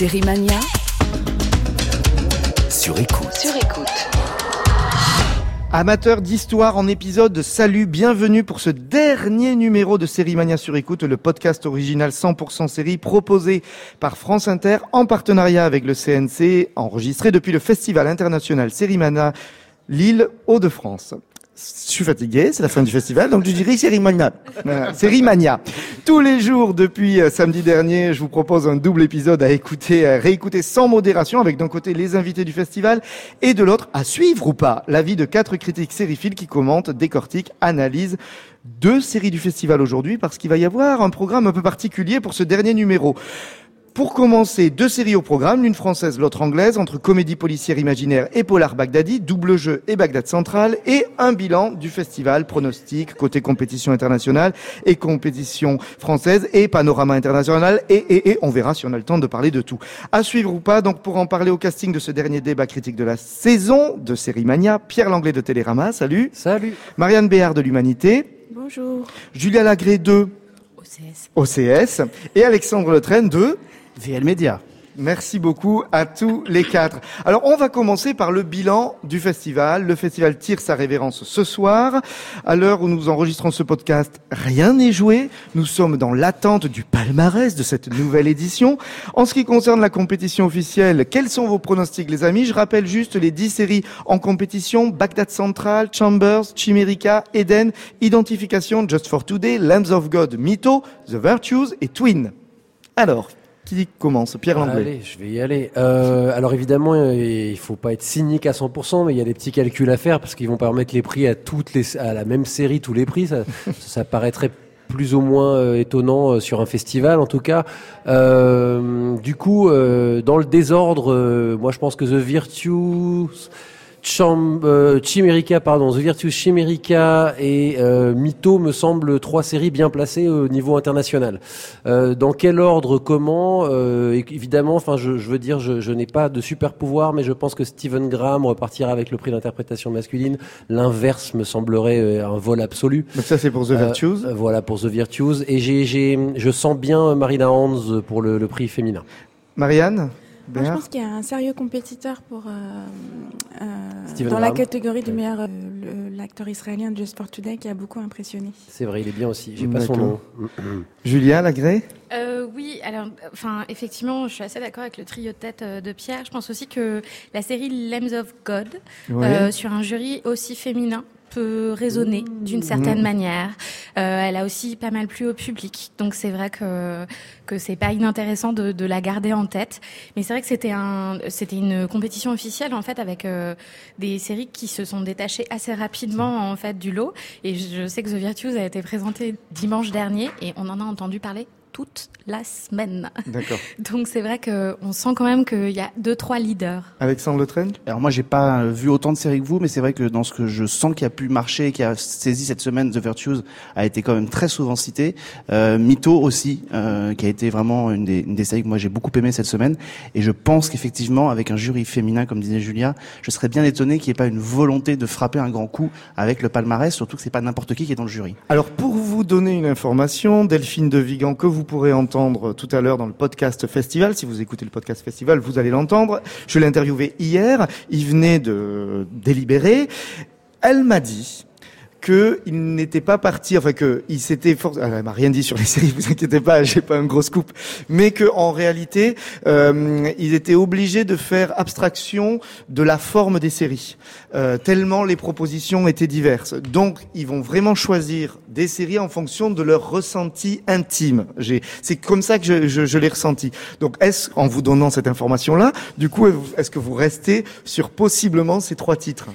Série Mania Sur écoute. sur écoute. Amateurs d'histoire en épisode, salut, bienvenue pour ce dernier numéro de Série Mania sur écoute, le podcast original 100% série proposé par France Inter en partenariat avec le CNC, enregistré depuis le Festival international Série Mania Lille Hauts-de-France. Je suis fatigué, c'est la fin du festival, donc je dirais Série Mania. Voilà, Série Mania. Tous les jours depuis euh, samedi dernier, je vous propose un double épisode à écouter, à réécouter sans modération, avec d'un côté les invités du festival et de l'autre à suivre ou pas l'avis de quatre critiques sériphiles qui commentent, décortiquent, analysent deux séries du festival aujourd'hui, parce qu'il va y avoir un programme un peu particulier pour ce dernier numéro. Pour commencer, deux séries au programme, l'une française, l'autre anglaise, entre comédie policière imaginaire et polar Baghdadi, double jeu et Bagdad centrale, et un bilan du festival, pronostic, côté compétition internationale et compétition française et panorama international, et, et, et on verra si on a le temps de parler de tout. À suivre ou pas, donc pour en parler au casting de ce dernier débat critique de la saison de Série Mania, Pierre Langlais de Télérama, salut. Salut. Marianne Béard de l'Humanité, Bonjour. Julia Lagré de OCS. OCS, et Alexandre Letraine de VL Média. Merci beaucoup à tous les quatre. Alors, on va commencer par le bilan du festival. Le festival tire sa révérence ce soir. À l'heure où nous enregistrons ce podcast, rien n'est joué. Nous sommes dans l'attente du palmarès de cette nouvelle édition. En ce qui concerne la compétition officielle, quels sont vos pronostics, les amis? Je rappelle juste les dix séries en compétition. Bagdad Central, Chambers, Chimerica, Eden, Identification, Just for Today, Lambs of God, Mytho, The Virtues et Twin. Alors, qui commence? Pierre Langlais. Allez, je vais y aller. Euh, alors évidemment, euh, il faut pas être cynique à 100%, mais il y a des petits calculs à faire parce qu'ils vont pas remettre les prix à toutes les, à la même série tous les prix. Ça, ça paraîtrait plus ou moins euh, étonnant euh, sur un festival en tout cas. Du coup, dans le désordre, moi je pense que The Virtues, Cham- euh, Chimerica, pardon, The Virtues, Chimerica et euh, Mytho me semblent trois séries bien placées au niveau international. Euh, dans quel ordre, comment euh, Évidemment, enfin, je, je veux dire, je, je n'ai pas de super pouvoir, mais je pense que Stephen Graham repartira avec le prix d'interprétation masculine. L'inverse me semblerait euh, un vol absolu. Donc ça, c'est pour The Virtues. voilà pour The Virtues. Et j'ai, je sens bien Marina Hans pour le, le prix féminin. Marianne? Moi, je pense qu'il y a un sérieux compétiteur pour euh, euh, dans la catégorie du meilleur euh, l'acteur israélien Just for Today qui a beaucoup impressionné. C'est vrai, il est bien aussi. J'ai pas son nom. Julien Lagré Euh, oui, alors, enfin, effectivement, je suis assez d'accord avec le trio de tête de Pierre. Je pense aussi que la série Lambs of God, Oui. euh, sur un jury aussi féminin, peut résonner d'une certaine Mmh. manière. Euh, elle a aussi pas mal plu au public, donc c'est vrai que que c'est pas inintéressant de, de la garder en tête. Mais c'est vrai que c'était un, c'était une compétition officielle en fait avec euh, des séries qui se sont détachées assez rapidement en fait du lot. Et je sais que The Virtues a été présenté dimanche dernier et on en a entendu parler toute la semaine. D'accord. Donc c'est vrai que on sent quand même qu'il y a deux trois leaders. Alexandre Letraine Alors moi j'ai pas euh, vu autant de séries que vous, mais c'est vrai que dans ce que je sens qui a pu marcher, qui a saisi cette semaine, The Virtues a été quand même très souvent cité. Euh, Mytho aussi, euh, qui a été vraiment une des, une des séries que moi j'ai beaucoup aimé cette semaine. Et je pense qu'effectivement, avec un jury féminin, comme disait Julia, je serais bien étonné qu'il n'y ait pas une volonté de frapper un grand coup avec le palmarès, surtout que c'est pas n'importe qui qui est dans le jury. Alors pour vous donner une information, Delphine de Vigan, que vous pourrez entendre tout à l'heure dans le podcast Festival, si vous écoutez le podcast Festival, vous allez l'entendre. Je l'ai interviewé hier, il venait de délibérer. Elle m'a dit que il n'était pas parti, enfin que il s'était for... Ah, elle m'a rien dit sur les séries, vous inquiétez pas, j'ai pas un gros scoop, mais que en réalité, euh, ils étaient obligés de faire abstraction de la forme des séries, euh, tellement les propositions étaient diverses. Donc, ils vont vraiment choisir des séries en fonction de leur ressenti intime. C'est comme ça que je, je, je l'ai ressenti. Donc, est-ce, en vous donnant cette information-là, du coup, est-ce que vous restez sur possiblement ces trois titres?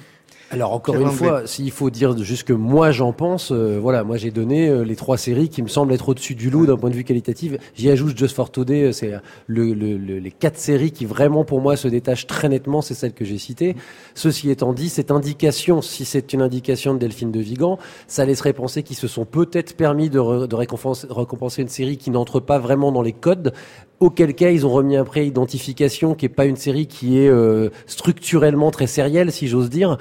Alors encore Pierre une fois, s'il faut dire juste que moi j'en pense, euh, voilà, moi j'ai donné euh, les trois séries qui me semblent être au-dessus du lot d'un point de vue qualitatif. J'y ajoute Just for Today, euh, c'est le, le- le- les quatre séries qui vraiment pour moi se détachent très nettement, c'est celles que j'ai citées. Ceci étant dit, cette indication, si c'est une indication de Delphine de Vigan, ça laisserait penser qu'ils se sont peut-être permis de, re- de récompenser, récompenser une série qui n'entre pas vraiment dans les codes. Auquel cas, ils ont remis un prêt identification qui est pas une série qui est euh, structurellement très sérielle, si j'ose dire.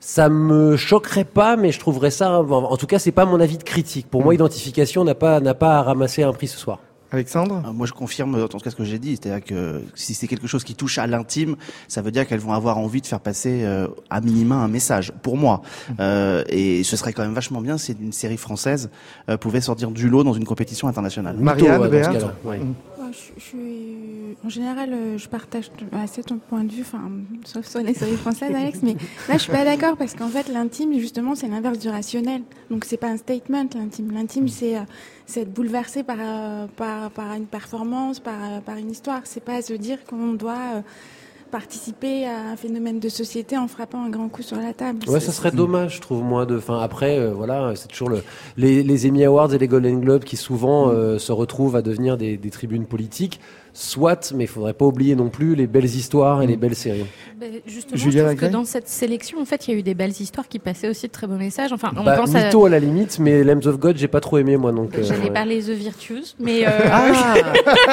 Ça me choquerait pas, mais je trouverais ça. En tout cas, c'est pas mon avis de critique. Pour moi, identification n'a pas n'a pas à ramasser un prix ce soir. Alexandre? Euh, Moi, je confirme en tout cas ce que j'ai dit, c'est-à-dire que si c'est quelque chose qui touche à l'intime, ça veut dire qu'elles vont avoir envie de faire passer euh, à minima un message. Pour moi, euh, et ce serait quand même vachement bien si une série française euh, pouvait sortir du lot dans une compétition internationale. Marianne, Mytho, je, je suis, en général, euh, je partage assez ton point de vue, enfin, sauf sur les séries françaises, Alex, mais là, je suis pas d'accord parce qu'en fait, l'intime, justement, c'est l'inverse du rationnel. Donc, c'est pas un statement, l'intime. L'intime, c'est, euh, c'est être bouleversé par, euh, par, par une performance, par, par une histoire. C'est pas se dire qu'on doit participer à un phénomène de société en frappant un grand coup sur la table. Ouais, ça serait dommage, je trouve, moi. De, enfin, après, euh, voilà, c'est toujours le, les, les Emmy Awards et les Golden Globes qui souvent euh, se retrouvent à devenir des, des tribunes politiques. Soit, mais il faudrait pas oublier non plus les belles histoires et les belles séries. Ben, justement, Julia je trouve Lagrée que dans cette sélection, en fait, il y a eu des belles histoires qui passaient aussi de très beaux messages. Enfin, on Bah, pense à... Mytho à la limite, mais Lambs of God, j'ai pas trop aimé moi. Donc, euh, J'allais ouais. parler The Virtues, mais... euh, Ah,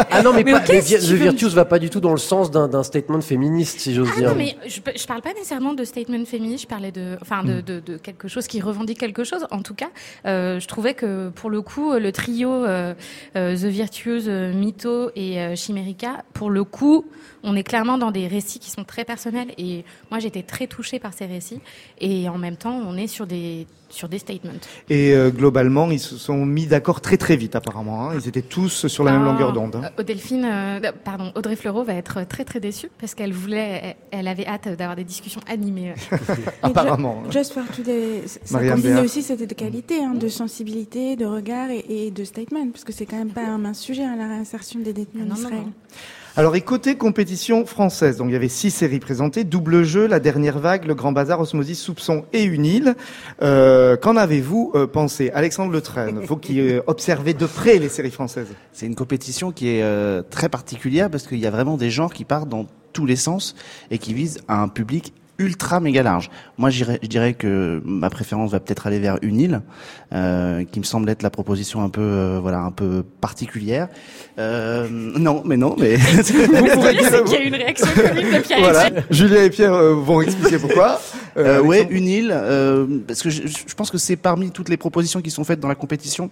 ah non, mais, Mais pas, ok, mais si Vi- tu The. Virtues va pas du tout dans le sens d'un d'un statement féministe, si j'ose Ah dire. non, mais je, je parle pas nécessairement de statement féministe, je parlais de, enfin, de, de, de quelque chose qui revendique quelque chose. En tout cas, euh, je trouvais que pour le coup, le trio euh, euh, The Virtues, euh, Mytho et euh, Chimérica, pour le coup, on est clairement dans des récits qui sont très personnels et moi j'étais très touchée par ces récits. Et en même temps, on est sur des sur des statements. Et euh, globalement, ils se sont mis d'accord très très vite apparemment. Hein. Ils étaient tous sur la même Ah, longueur d'onde. hein. euh, Delphine, euh, pardon, Audrey Fleurot va être très très déçue parce qu'elle voulait, elle, avait hâte d'avoir des discussions animées. Apparemment. Just for Today, ça Béat. aussi cette qualité hein, de sensibilité, de regard et, et de statement, parce que c'est quand même pas un mince sujet, hein, la réinsertion des détenus Ah, en non, non, Israël. non. Alors, et côté compétition française, donc il y avait six séries présentées, double jeu, la dernière vague, le Grand Bazar, Osmosis, Soupçon et Une île. Euh, Qu'en avez-vous euh, pensé? Alexandre Le Train, vous qui euh, observez de près les séries françaises. C'est une compétition qui est euh, très particulière parce qu'il y a vraiment des genres qui partent dans tous les sens et qui visent un public ultra méga large. Moi, je dirais que ma préférence va peut-être aller vers une île, euh, qui me semble être la proposition un peu, euh, voilà, un peu particulière. Euh, non, mais non, mais Vous voyez, c'est qu'il y a une réaction commune de Pierre et Voilà. Julien et Pierre euh, vont expliquer pourquoi. Euh, Euh, ouais, une île, euh, parce que je, je pense que c'est parmi toutes les propositions qui sont faites dans la compétition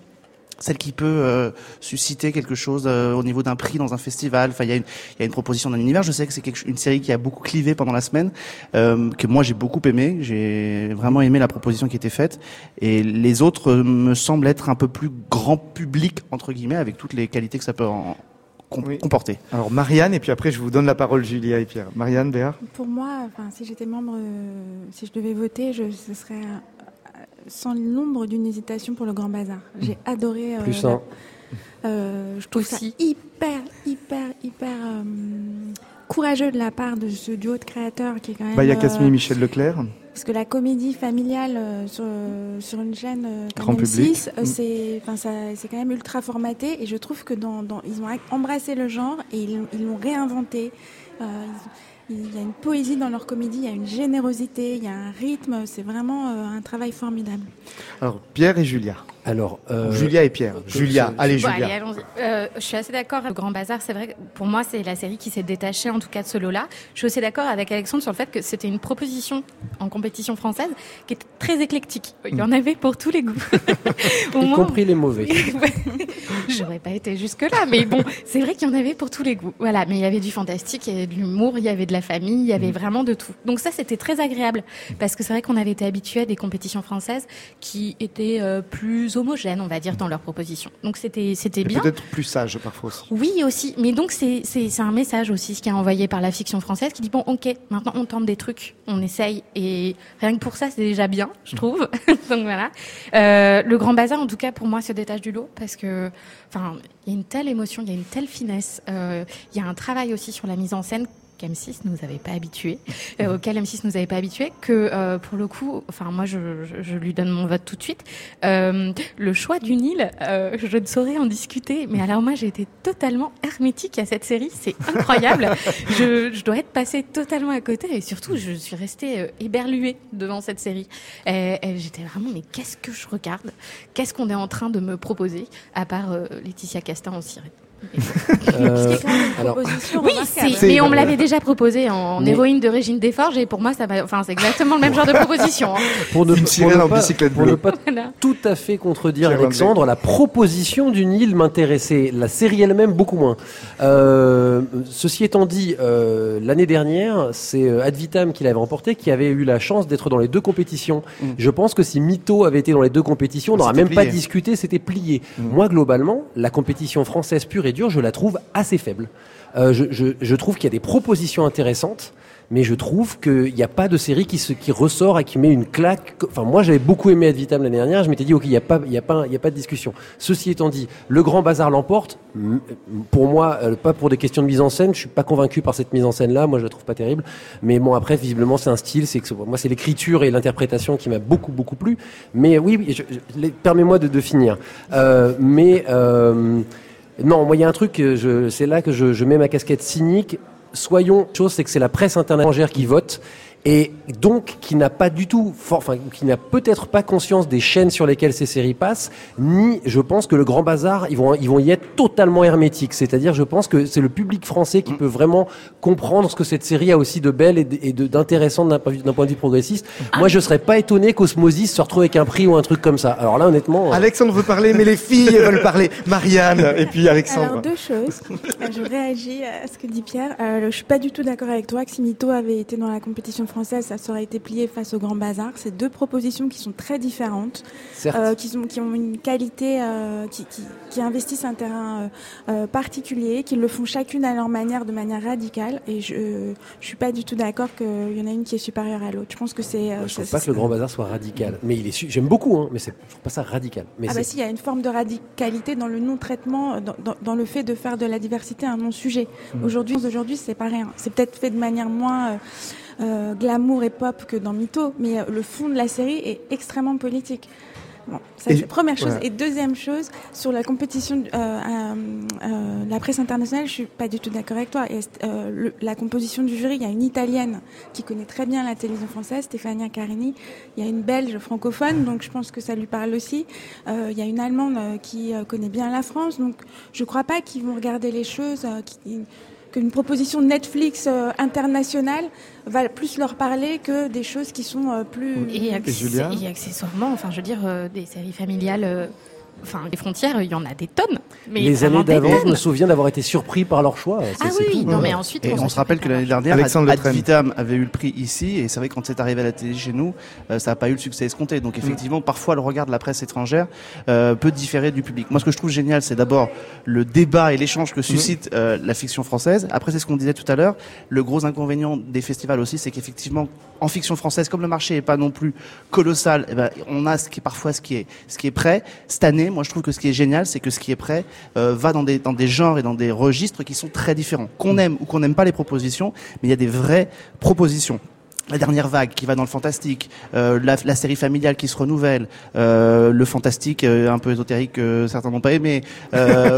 celle qui peut euh, susciter quelque chose euh, au niveau d'un prix dans un festival. Enfin, il y, a une- il y a une proposition d'un univers. Je sais que c'est quelque- une série qui a beaucoup clivé pendant la semaine, euh, que moi j'ai beaucoup aimé. J'ai vraiment aimé la proposition qui était faite. Et les autres euh, me semblent être un peu plus grand public entre guillemets, avec toutes les qualités que ça peut en Oui. comporter. Alors Marianne, et puis après je vous donne la parole Julia et Pierre. Marianne, Béard Pour moi, enfin, si j'étais membre, euh, si je devais voter, je, ce serait sans l'ombre d'une hésitation pour le Grand Bazar. J'ai adoré. euh, Plus un. euh, je trouve Aussi. ça hyper, hyper, hyper euh, courageux de la part de ce duo de créateurs qui est quand même. Bah, il y a euh, Casmine et Michel Leclerc. Parce que la comédie familiale sur, sur une chaîne Grand public. M6, euh, Mm. c'est, c'est quand même ultra formaté. Et je trouve que dans, dans, ils ont embrassé le genre et ils, l'ont réinventé. Euh, ils- il y a une poésie dans leur comédie, il y a une générosité, il y a un rythme. C'est vraiment euh, un travail formidable. Alors Pierre et Julia. Alors, euh, Julia et Pierre. Julia, allez Bon, Julia. allez. Euh, je suis assez d'accord avec le Grand Bazar. C'est vrai que pour moi, c'est la série qui s'est détachée, en tout cas, de ce lot-là. Je suis aussi d'accord avec Alexandre sur le fait que c'était une proposition en compétition française qui était très éclectique. Il y en avait pour tous les goûts. Au y moins- compris les mauvais. J'aurais pas été jusque-là, mais bon, c'est vrai qu'il y en avait pour tous les goûts. Voilà, mais il y avait du fantastique, il y avait de l'humour, il y avait de la famille, il y avait vraiment de tout. Donc ça, c'était très agréable, parce que c'est vrai qu'on avait été habitué à des compétitions françaises qui étaient euh, plus homogènes, on va dire, dans leurs propositions. Donc c'était c'était bien. peut-être plus sage parfois aussi. Oui aussi, mais donc c'est c'est c'est un message aussi ce qui est envoyé par la fiction française qui dit bon ok maintenant on tente des trucs, on essaye et rien que pour ça c'est déjà bien je trouve. donc voilà. Euh, le Grand Bazar en tout cas pour moi se détache du lot parce que enfin il y a une telle émotion, il y a une telle finesse, euh, il y a un travail aussi sur la mise en scène qu'M6 nous avait pas habitués, euh, auquel M6 nous avait pas habitués, que euh, pour le coup, enfin moi je, je, je lui donne mon vote tout de suite. Euh, le choix du Nil, euh, je ne saurais en discuter, mais alors moi j'ai été totalement hermétique à cette série, c'est incroyable. je, je dois être passée totalement à côté et surtout je suis restée éberluée devant cette série. Et, et j'étais vraiment mais qu'est-ce que je regarde? Qu'est-ce qu'on est en train de me proposer? À part Laetitia Castin en Syrie Euh, alors, oui, mais on me l'avait déjà proposé en héroïne de Régine Desforges et pour moi, ça enfin, c'est exactement le même genre de proposition. Hein. Pour ne, pour ne pas, tout à fait contredire Alexandre, la proposition d'une île m'intéressait, la série elle-même beaucoup moins. Euh, ceci étant dit, euh, l'année dernière, c'est Advitam qui l'avait remporté, qui avait eu la chance d'être dans les deux compétitions. Mm. Je pense que si Mito avait été dans les deux compétitions, on n'aurait même pas discuté, c'était plié. Mm. Moi, globalement, la compétition française pure et dure, je la trouve assez faible. Euh, je, je, trouve qu'il y a des propositions intéressantes, mais je trouve qu'il n'y a pas de série qui, se, qui ressort et qui met une claque. Enfin, moi, j'avais beaucoup aimé Ad Vitam l'année dernière. Je m'étais dit, ok, il n'y a pas, a a pas de discussion. Ceci étant dit, le Grand Bazar l'emporte. Pour moi, euh, pas pour des questions de mise en scène. Je suis pas convaincu par cette mise en scène-là. Moi, je la trouve pas terrible. Mais bon, après, visiblement, c'est un style. C'est que moi, c'est l'écriture et l'interprétation qui m'a beaucoup, beaucoup plu. Mais oui, permets-moi de, finir. Euh, mais non, moi, il y a un truc, c'est là que je, je mets ma casquette cynique. Soyons, chose, c'est que c'est la presse internationale qui vote et donc qui n'a pas du tout, enfin qui n'a peut-être pas conscience des chaînes sur lesquelles ces séries passent, ni je pense que le Grand Bazar, ils vont, ils vont y être totalement hermétiques. C'est-à-dire, je pense que c'est le public français qui peut vraiment comprendre ce que cette série a aussi de belle et d'intéressant d'un point de vue progressiste. Moi, je serais pas étonné qu'Osmosis se retrouve avec un prix ou un truc comme ça. Alors là, honnêtement, euh, Alexandre veut parler, mais les filles veulent parler. Marianne et puis Alexandre. Alors deux choses. je réagis à ce que dit Pierre. Euh, je suis pas du tout d'accord avec toi que si Mito avait été dans la compétition française, ça serait été plié face au Grand Bazar. C'est deux propositions qui sont très différentes, euh, qui, sont, qui ont une qualité, euh, qui, qui, qui, investissent un terrain euh, particulier, qui le font chacune à leur manière, de manière radicale. Et je ne suis pas du tout d'accord qu'il y en a une qui est supérieure à l'autre. Je pense que c'est. Je ne trouve pas que le Grand Bazar soit radical, mais il est. J'aime beaucoup, hein, mais c'est pas ça radical. Mais ah bah si, il y a une forme de radicalité dans le non-traitement, dans, dans, dans, le fait de faire de la diversité un non-sujet. Mmh. Aujourd'hui, aujourd'hui, c'est pas rien. C'est peut-être fait de manière moins euh, glamour et pop que dans Mytho, mais euh, le fond de la série est extrêmement politique. Bon, ça c'est première chose. Et deuxième chose, sur la compétition, euh, euh, la presse internationale, je suis pas du tout d'accord avec toi. Et, la composition du jury, il y a une italienne qui connaît très bien la télévision française, Stefania Carini. Il y a une belge francophone, donc je pense que ça lui parle aussi. Il y a une allemande qui connaît bien la France, donc je crois pas qu'ils vont regarder les choses. Qui, qu'une proposition Netflix euh, internationale va plus leur parler que des choses qui sont euh, plus... Et, et, accessoirement, enfin je veux dire, euh, des séries familiales enfin, les frontières, il y en a des tonnes. Mais les années d'avant, je me souviens d'avoir été surpris par leur choix. Ah oui, non, mais ensuite. Et on, se rappelle que l'année dernière, Alexandre Vitam avait eu le prix ici, et c'est vrai que quand c'est arrivé à la télé chez nous, euh, ça n'a pas eu le succès escompté. Donc effectivement, parfois le regard de la presse étrangère euh, peut différer du public. Moi, ce que je trouve génial, c'est d'abord le débat et l'échange que suscite euh, la fiction française. Après, c'est ce qu'on disait tout à l'heure. Le gros inconvénient des festivals aussi, c'est qu'effectivement, en fiction française, comme le marché est pas non plus colossal, eh ben, on a ce qui est parfois ce qui est ce qui est prêt. Cette année, moi, je trouve que ce qui est génial, c'est que ce qui est prêt euh, va dans des dans des genres et dans des registres qui sont très différents. Qu'on aime ou qu'on n'aime pas les propositions, mais il y a des vraies propositions la dernière vague qui va dans le fantastique, euh, la, la, série familiale qui se renouvelle, euh, le fantastique euh, un peu ésotérique que certains n'ont pas aimé.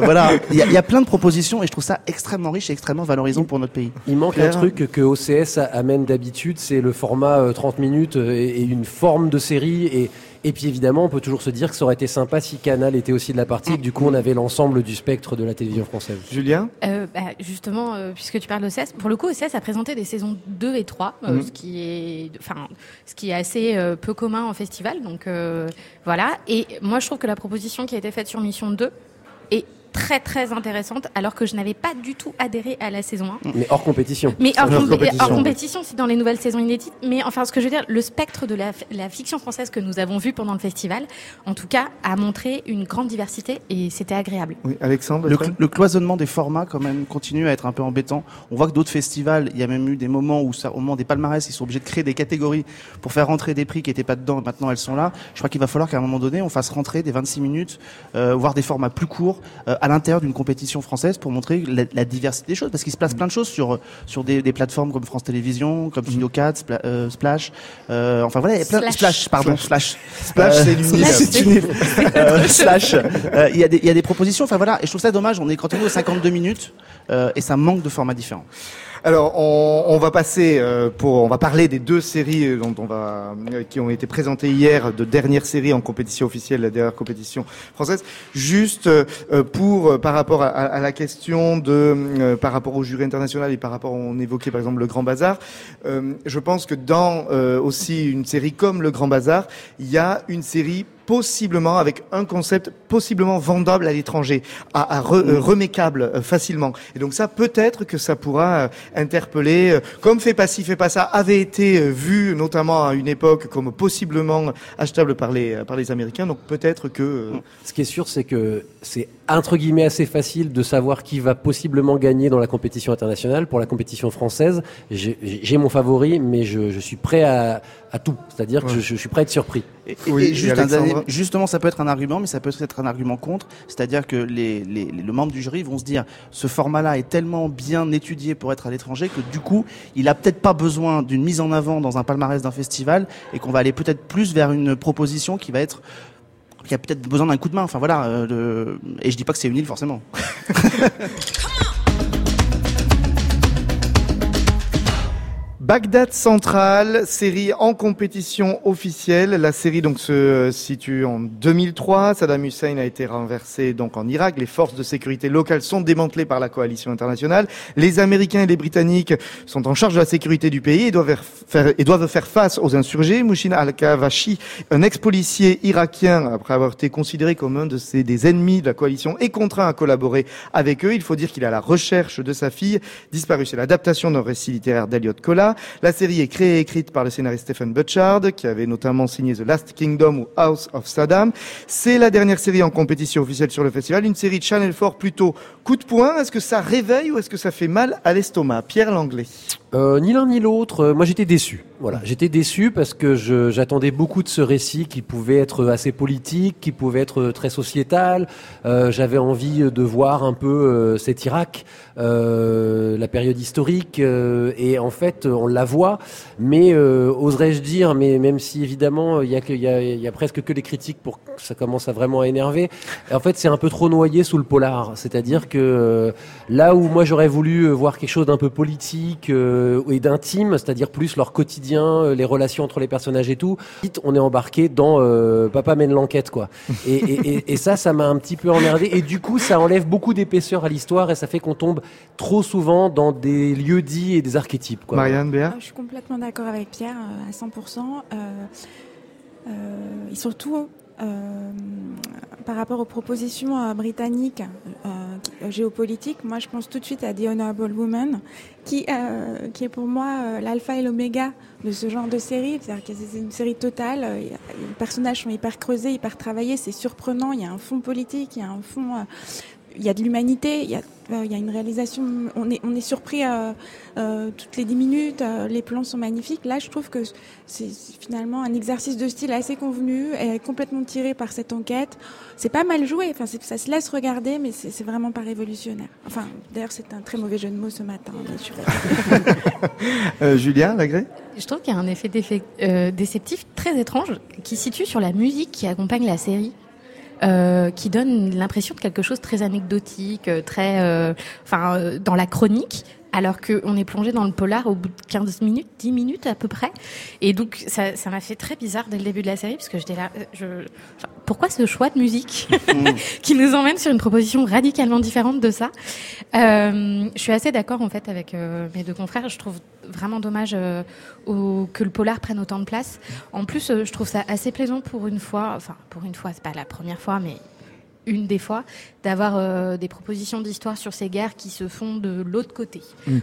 Voilà, il y a, y a, plein de propositions et je trouve ça extrêmement riche et extrêmement valorisant pour notre pays. Il manque un truc que OCS amène d'habitude, c'est le format 30 minutes et, et, une forme de série et et puis évidemment, on peut toujours se dire que ça aurait été sympa si Canal était aussi de la partie, que du coup on avait l'ensemble du spectre de la télévision française. Julien euh, bah, Justement, euh, puisque tu parles d'OCS, pour le coup, OCS a présenté des saisons 2 et 3, euh, mhm. ce, qui est, enfin, ce qui est assez euh, peu commun en festival. Donc euh, voilà. Et moi, je trouve que la proposition qui a été faite sur Mission 2 est très très intéressante alors que je n'avais pas du tout adhéré à la saison 1. Mais hors compétition. Mais hors, compétition, hors compétition, c'est dans les nouvelles saisons inédites. Mais enfin, ce que je veux dire, le spectre de la, la, fiction française que nous avons vu pendant le festival, en tout cas, a montré une grande diversité et c'était agréable. Oui, Alexandre. Le, le, cloisonnement des formats quand même continue à être un peu embêtant. On voit que d'autres festivals, il y a même eu des moments où ça, au moment des palmarès, ils sont obligés de créer des catégories pour faire rentrer des prix qui n'étaient pas dedans. Et maintenant, elles sont là. Je crois qu'il va falloir qu'à un moment donné, on fasse rentrer des 26 minutes, euh, voire des formats plus courts euh, à l'intérieur d'une compétition française pour montrer la, la, diversité des choses, parce qu'il se place plein de choses sur sur des, des plateformes comme France Télévisions, comme Studio 4, Spla, euh, Splash. Euh, enfin voilà, il y a plein Splash, Splash pardon, Splash. Splash, c'est une euh, Slash. Euh, il y a des il y a des propositions. Enfin voilà, et je trouve ça dommage. On est quand on est aux 52 minutes euh, et ça manque de formats différents. Alors, on, va passer euh, pour, on va parler des deux séries dont on va, euh, qui ont été présentées hier, de dernière série en compétition officielle, la dernière compétition française. Juste euh, pour, euh, par rapport à, à la question de, euh, par rapport au jury international et par rapport, on évoquait par exemple le Grand Bazar. euh, je pense que dans euh, aussi une série comme le Grand Bazar, il y a une série possiblement avec un concept possiblement vendable à l'étranger, à, à euh, remécable euh, facilement. Et donc ça, peut-être que ça pourra euh, interpeller, comme fait pas ci, fait pas ça, avait été vu notamment à une époque comme possiblement achetable par les par les Américains. Donc peut-être que Ce qui est sûr, c'est que c'est entre guillemets assez facile de savoir qui va possiblement gagner dans la compétition internationale. Pour la compétition française, j'ai mon favori, mais je, je suis prêt à, à tout. C'est-à-dire que je, je suis prêt à être surpris. Et, Oui, et et juste un Alexandre dernier- justement, ça peut être un argument, mais ça peut être un argument contre. C'est-à-dire que les, les, les- le membre du jury vont se dire, ce format-là est tellement bien étudié pour être à l'étranger que du coup, il a peut-être pas besoin d'une mise en avant dans un palmarès d'un festival et qu'on va aller peut-être plus vers une proposition qui va être qui a peut-être besoin d'un coup de main. Enfin voilà. euh, le- Et je dis pas que c'est une île forcément. Bagdad Central, série en compétition officielle. La série donc se situe en 2003. Saddam Hussein a été renversé donc en Irak. Les forces de sécurité locales sont démantelées par la coalition internationale. Les Américains et les Britanniques sont en charge de la sécurité du pays et doivent faire, et doivent faire face aux insurgés. Mouchin al-Kavashi, un ex-policier irakien, après avoir été considéré comme un de ces, des ennemis de la coalition, est contraint à collaborer avec eux. Il faut dire qu'il est à la recherche de sa fille disparue. C'est l'adaptation d'un récit littéraire d'Eliot La série est créée et écrite par le scénariste Stephen Butchard, qui avait notamment signé The Last Kingdom ou House of Saddam. C'est la dernière série en compétition officielle sur le festival, une série de Channel 4 plutôt coup de poing. Est-ce que ça réveille ou est-ce que ça fait mal à l'estomac? Pierre Langlais. Euh, ni l'un ni l'autre. Euh, moi, j'étais déçu. Voilà, j'étais déçu parce que j'attendais beaucoup de ce récit qui pouvait être assez politique, qui pouvait être très sociétal. Euh, J'avais envie de voir un peu cet Irak, la période historique, et en fait, on la voit. Mais oserais-je dire, mais même si évidemment, il y a, y, a, presque que les critiques pour que ça commence à vraiment à énerver. En fait, c'est un peu trop noyé sous le polar. C'est-à-dire que là où moi j'aurais voulu voir quelque chose d'un peu politique et d'intime, c'est-à-dire plus leur quotidien, euh, les relations entre les personnages et tout, vite on est embarqué dans euh, Papa mène l'enquête quoi. Et, et, et, et ça, ça m'a un petit peu emmerdé. Et du coup, ça enlève beaucoup d'épaisseur à l'histoire et ça fait qu'on tombe trop souvent dans des lieux dits et des archétypes quoi. Marianne Béat Ah, Je suis complètement d'accord avec Pierre euh, à 100%. Euh, euh, et surtout, euh, par rapport aux propositions euh, britanniques géopolitiques, moi je pense tout de suite à The Honorable Woman, qui, euh, qui est pour moi euh, l'alpha et l'oméga de ce genre de série. C'est-à-dire que c'est une série totale. euh, Les personnages sont hyper creusés, hyper travaillés, c'est surprenant. Il y a un fond politique, il y a un fond. il y a de l'humanité, il y a, il y a une réalisation, on est, on est surpris euh, euh, toutes les 10 minutes, euh, les plans sont magnifiques. Là, je trouve que c'est finalement un exercice de style assez convenu, et complètement tiré par cette enquête. C'est pas mal joué, enfin, ça se laisse regarder, mais c'est vraiment pas révolutionnaire. Enfin, d'ailleurs, c'est un très mauvais jeu de mots ce matin, bien sûr. Euh, Julien Lagré? Je trouve qu'il y a un effet euh, déceptif très étrange qui se situe sur la musique qui accompagne la série. Euh, qui donne l'impression de quelque chose de très anecdotique, euh, très, euh, enfin, euh, dans la chronique, alors qu'on est plongé dans le polar au bout de 15 minutes, 10 minutes à peu près. Et donc, ça ça m'a fait très bizarre dès le début de la série, parce que j'étais là, euh, je, enfin, pourquoi ce choix de musique qui nous emmène sur une proposition radicalement différente de ça? Euh, Je suis assez d'accord en fait avec euh, mes deux confrères. Je trouve vraiment dommage euh, au- que le polar prenne autant de place. En plus, je trouve ça assez plaisant pour une fois, enfin pour une fois, c'est pas la première fois, mais une des fois, d'avoir euh, des propositions d'histoire sur ces guerres qui se font de l'autre côté.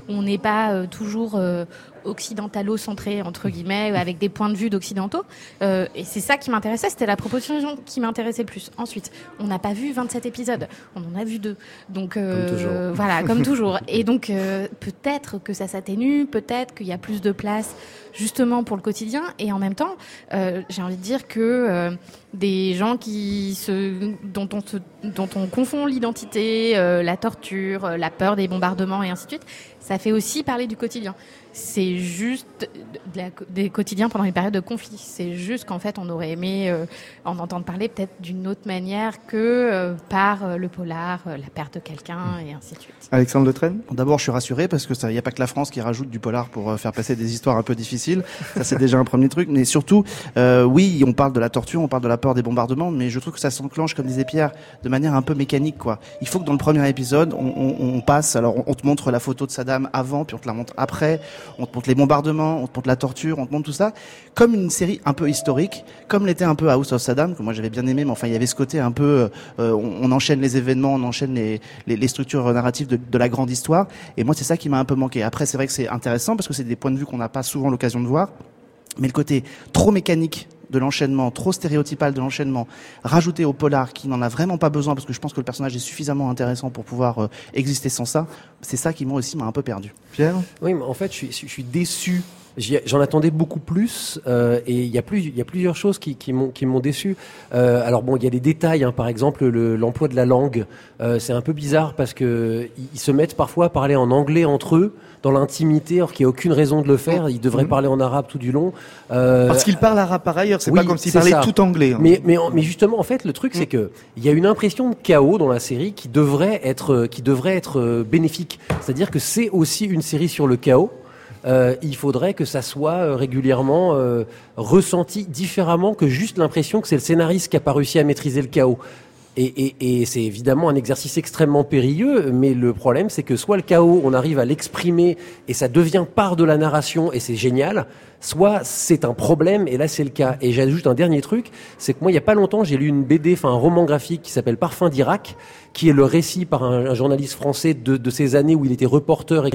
On n'est pas euh, toujours euh, occidentalo-centré, entre guillemets, avec des points de vue d'occidentaux. Euh, et c'est ça qui m'intéressait, c'était la proposition qui m'intéressait le plus. Ensuite, on n'a pas vu 27 épisodes, on en a vu deux. Donc euh, Comme toujours. voilà, comme toujours. Et donc euh, peut-être que ça s'atténue, peut-être qu'il y a plus de place justement pour le quotidien. Et en même temps, j'ai envie de dire que des gens qui se, dont on se, dont on confond l'identité, la torture, la peur des bombardements et ainsi de suite, ça fait aussi parler du quotidien. c'est juste de la- des quotidiens pendant une période de conflit. C'est juste qu'en fait, on aurait aimé euh, en entendre parler peut-être d'une autre manière que euh, par euh, le polar, euh, la perte de quelqu'un et ainsi de suite. Alexandre Le Train Bon, D'abord, je suis rassuré parce que ça, il n'y a pas que la France qui rajoute du polar pour euh, faire passer des histoires un peu difficiles. Ça, c'est déjà un premier truc. Mais surtout, euh, oui, on parle de la torture, on parle de la peur des bombardements, mais je trouve que ça s'enclenche, comme disait Pierre, de manière un peu mécanique, quoi. Il faut que dans le premier épisode, on, on- on passe. Alors, on, on te montre la photo de Saddam avant, puis on te la montre après. On te montre les bombardements, on te montre la torture, on te montre tout ça, comme une série un peu historique, comme l'était un peu House of Saddam, que moi j'avais bien aimé. Mais enfin, il y avait ce côté un peu, euh, on, enchaîne les événements, on enchaîne les, les, les structures narratives de, de la grande histoire. Et moi, c'est ça qui m'a un peu manqué. Après, c'est vrai que c'est intéressant parce que c'est des points de vue qu'on n'a pas souvent l'occasion de voir. Mais le côté trop mécanique de l'enchaînement, trop stéréotypal de l'enchaînement, rajouté au polar qui n'en a vraiment pas besoin parce que je pense que le personnage est suffisamment intéressant pour pouvoir euh, exister sans ça, c'est ça qui moi aussi m'a un peu perdu. Pierre? Oui, mais en fait, je suis, je suis déçu. J'en attendais beaucoup plus euh, et il y, a plus, y a plusieurs choses qui, qui m'ont qui m'ont déçu. Euh, alors bon, il y a des détails, hein, par exemple le- l'emploi de la langue. Euh, c'est un peu bizarre parce que ils se mettent parfois à parler en anglais entre eux dans l'intimité, alors qu'il n'y a aucune raison de le faire. Ils devraient Mhm. parler en arabe tout du long. Euh, Parce qu'il parle arabe par ailleurs, c'est oui, pas comme s'il c'est parlait ça. tout anglais. hein. mais, mais, en- mais justement, en fait, le truc, c'est que il y a une impression de chaos dans la série qui devrait être, qui devrait être euh, bénéfique. C'est-à-dire que c'est aussi une série sur le chaos. Euh, il faudrait que ça soit euh, régulièrement euh, ressenti différemment que juste l'impression que c'est le scénariste qui a pas réussi à maîtriser le chaos. Et, et, et c'est évidemment un exercice extrêmement périlleux, mais le problème c'est que soit le chaos, on arrive à l'exprimer et ça devient part de la narration et c'est génial, soit c'est un problème et là c'est le cas. Et j'ajoute un dernier truc, c'est que moi il y a pas longtemps j'ai lu une BD, enfin un roman graphique qui s'appelle Parfum d'Irak, qui est le récit par un, un journaliste français de, de ces années où il était reporter et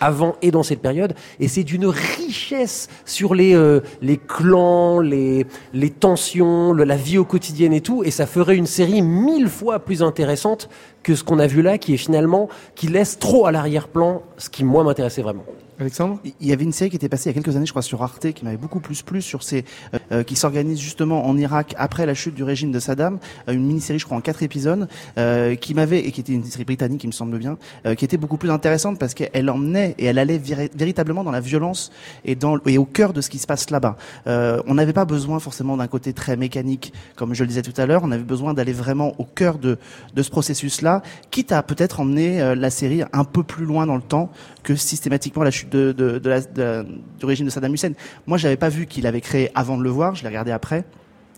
avant et dans cette période, et c'est d'une richesse sur les euh, les clans, les les tensions, le- la vie au quotidien et tout, et ça ferait une série mille fois plus intéressante que ce qu'on a vu là, qui est finalement qui laisse trop à l'arrière-plan, ce qui moi m'intéressait vraiment. Alexandre? Il y avait une série qui était passée il y a quelques années, je crois, sur Arte, qui m'avait beaucoup plus plu sur ces, euh, qui s'organise justement en Irak après la chute du régime de Saddam, euh, une mini-série, je crois, en quatre épisodes, euh, qui m'avait, et qui était une série britannique, il me semble bien, euh, qui était beaucoup plus intéressante parce qu'elle emmenait et elle allait véri- véritablement dans la violence et dans, et au cœur de ce qui se passe là-bas. Euh, on n'avait pas besoin forcément d'un côté très mécanique, comme je le disais tout à l'heure, on avait besoin d'aller vraiment au cœur de, de ce processus-là, quitte à peut-être emmener euh, la série un peu plus loin dans le temps que systématiquement la chute de, de, du régime de Saddam Hussein. Moi, j'avais pas vu qu'il avait créé avant de le voir, je l'ai regardé après.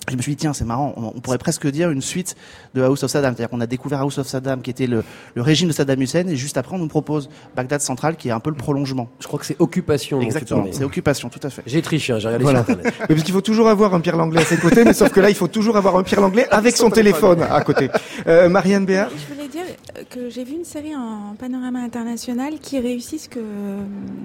Je me suis dit, tiens, c'est marrant, on, pourrait presque dire une suite de House of Saddam. C'est-à-dire qu'on a découvert House of Saddam, qui était le, le régime de Saddam Hussein, et juste après, on nous propose Bagdad Central, qui est un peu le prolongement. Je crois que c'est occupation. Exactement, c'est occupation, tout à fait. J'ai triché, hein, j'ai regardé Voilà. sur internet. Oui, parce qu'il faut toujours avoir un Pierre Langlais à ses côtés, mais sauf que là, il faut toujours avoir un Pierre Langlais avec son téléphone à côté. Euh, Marianne Béard Je voulais dire que j'ai vu une série en panorama international qui réussit ce que,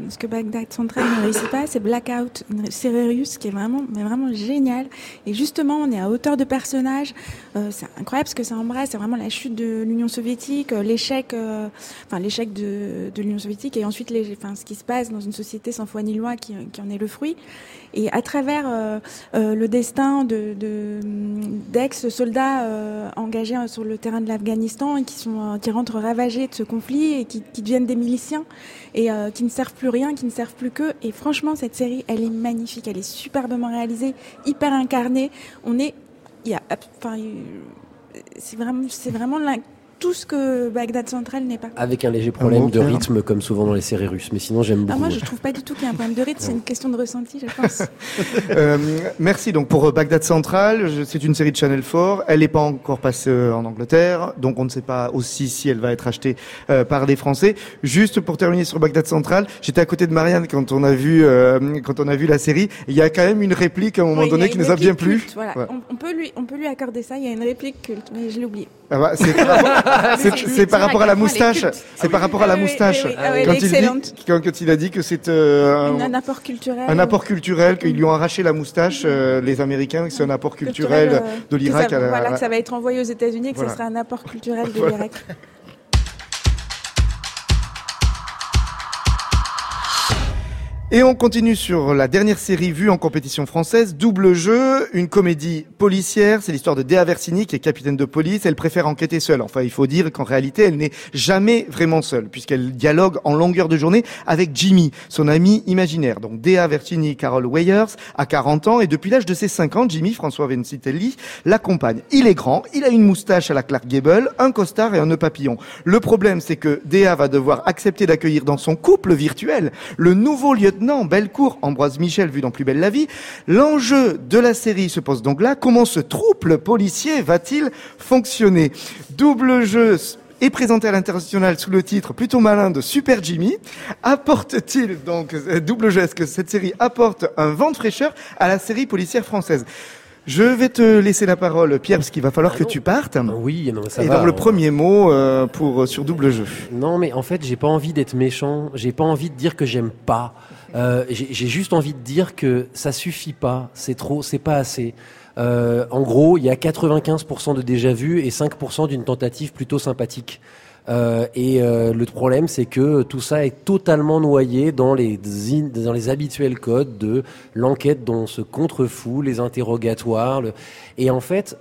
ce que Bagdad Central ne réussit pas, c'est Blackout, une série russe qui est vraiment, mais vraiment géniale. Et on est à hauteur de personnages. Euh, c'est incroyable parce que ça embrasse, c'est vraiment la chute de l'Union soviétique, euh, l'échec, euh, enfin l'échec de, l'Union soviétique et ensuite ce qui se passe dans une société sans foi ni loi qui, en est le fruit. Et à travers le destin de de- d'ex-soldats engagés sur le terrain de l'Afghanistan et qui rentrent ravagés de ce conflit et qui, qui deviennent des miliciens et qui ne servent plus rien, qui ne servent plus qu'eux. Et franchement, cette série, elle est magnifique, elle est superbement réalisée, hyper incarnée. On est, il y a, enfin, c'est vraiment, c'est vraiment tout ce que Bagdad Central n'est pas. Avec un léger problème de rythme, comme souvent dans les séries russes. Mais sinon, j'aime beaucoup. Ah, moi, je trouve pas du tout qu'il y a un problème de rythme, c'est une question de ressenti, je pense. Euh, merci donc pour euh, Bagdad Central. C'est une série de Channel 4. Elle n'est pas encore passée euh, en Angleterre, donc on ne sait pas aussi si elle va être achetée euh, par des Français. Juste pour terminer sur Bagdad Central, j'étais à côté de Marianne quand on a vu euh, quand on a vu la série. Il y a quand même une réplique à un moment Oui, donné qui nous a bien réplique plu. culte, voilà. Ouais. On, on peut lui, on peut lui accorder ça. Il y a une réplique culte, mais je l'ai oublié. Ah bah, c'est par rapport- par à la moustache. C'est par rapport à la moustache. quand, il dit, quand, il a dit que c'est euh, Un, apport culturel. un apport culturel, qu'ils lui ont arraché la moustache, euh, les Américains, que c'est un apport culturel euh, de l'Irak Voilà, que ça va être envoyé aux États-Unis et que Voilà. ce sera un apport culturel de l'Irak. Et on continue sur la dernière série vue en compétition française, Double Jeu, une comédie policière. C'est l'histoire de Déa Versini qui est capitaine de police. Elle préfère enquêter seule. Enfin, il faut dire qu'en réalité, elle n'est jamais vraiment seule puisqu'elle dialogue en longueur de journée avec Jimmy, son ami imaginaire. Donc Déa Versini, Carol Weyers, a 40 ans et depuis l'âge de ses 50, Jimmy, François Vincitelli, l'accompagne. Il est grand, il a une moustache à la Clark Gable, un costard et un nœud papillon. Le problème, c'est que Déa va devoir accepter d'accueillir dans son couple virtuel le nouveau lieutenant non, Bellecour, Ambroise Michel vu dans Plus belle la vie. L'enjeu de la série se pose donc là, comment ce trouble policier va-t-il fonctionner? Double jeu est présenté à l'international sous le titre plutôt malin de Super Jimmy. Apporte-t-il donc, euh, double jeu, est-ce que cette série apporte un vent de fraîcheur à la série policière française? Je vais te laisser la parole, Pierre, parce qu'il va falloir que tu partes. Oui, non, ça Et va. donc le premier mot euh, pour sur double jeu. Non, mais en fait, j'ai pas envie d'être méchant. J'ai pas envie de dire que j'aime pas. Euh, j'ai juste envie de dire que ça suffit pas. C'est trop, c'est pas assez. Euh, en gros, il y a 95% de déjà vu et 5% d'une tentative plutôt sympathique. Euh, et euh, le problème, c'est que tout ça est totalement noyé dans les dans les habituels codes de l'enquête dont on se contrefout, les interrogatoires. Et en fait,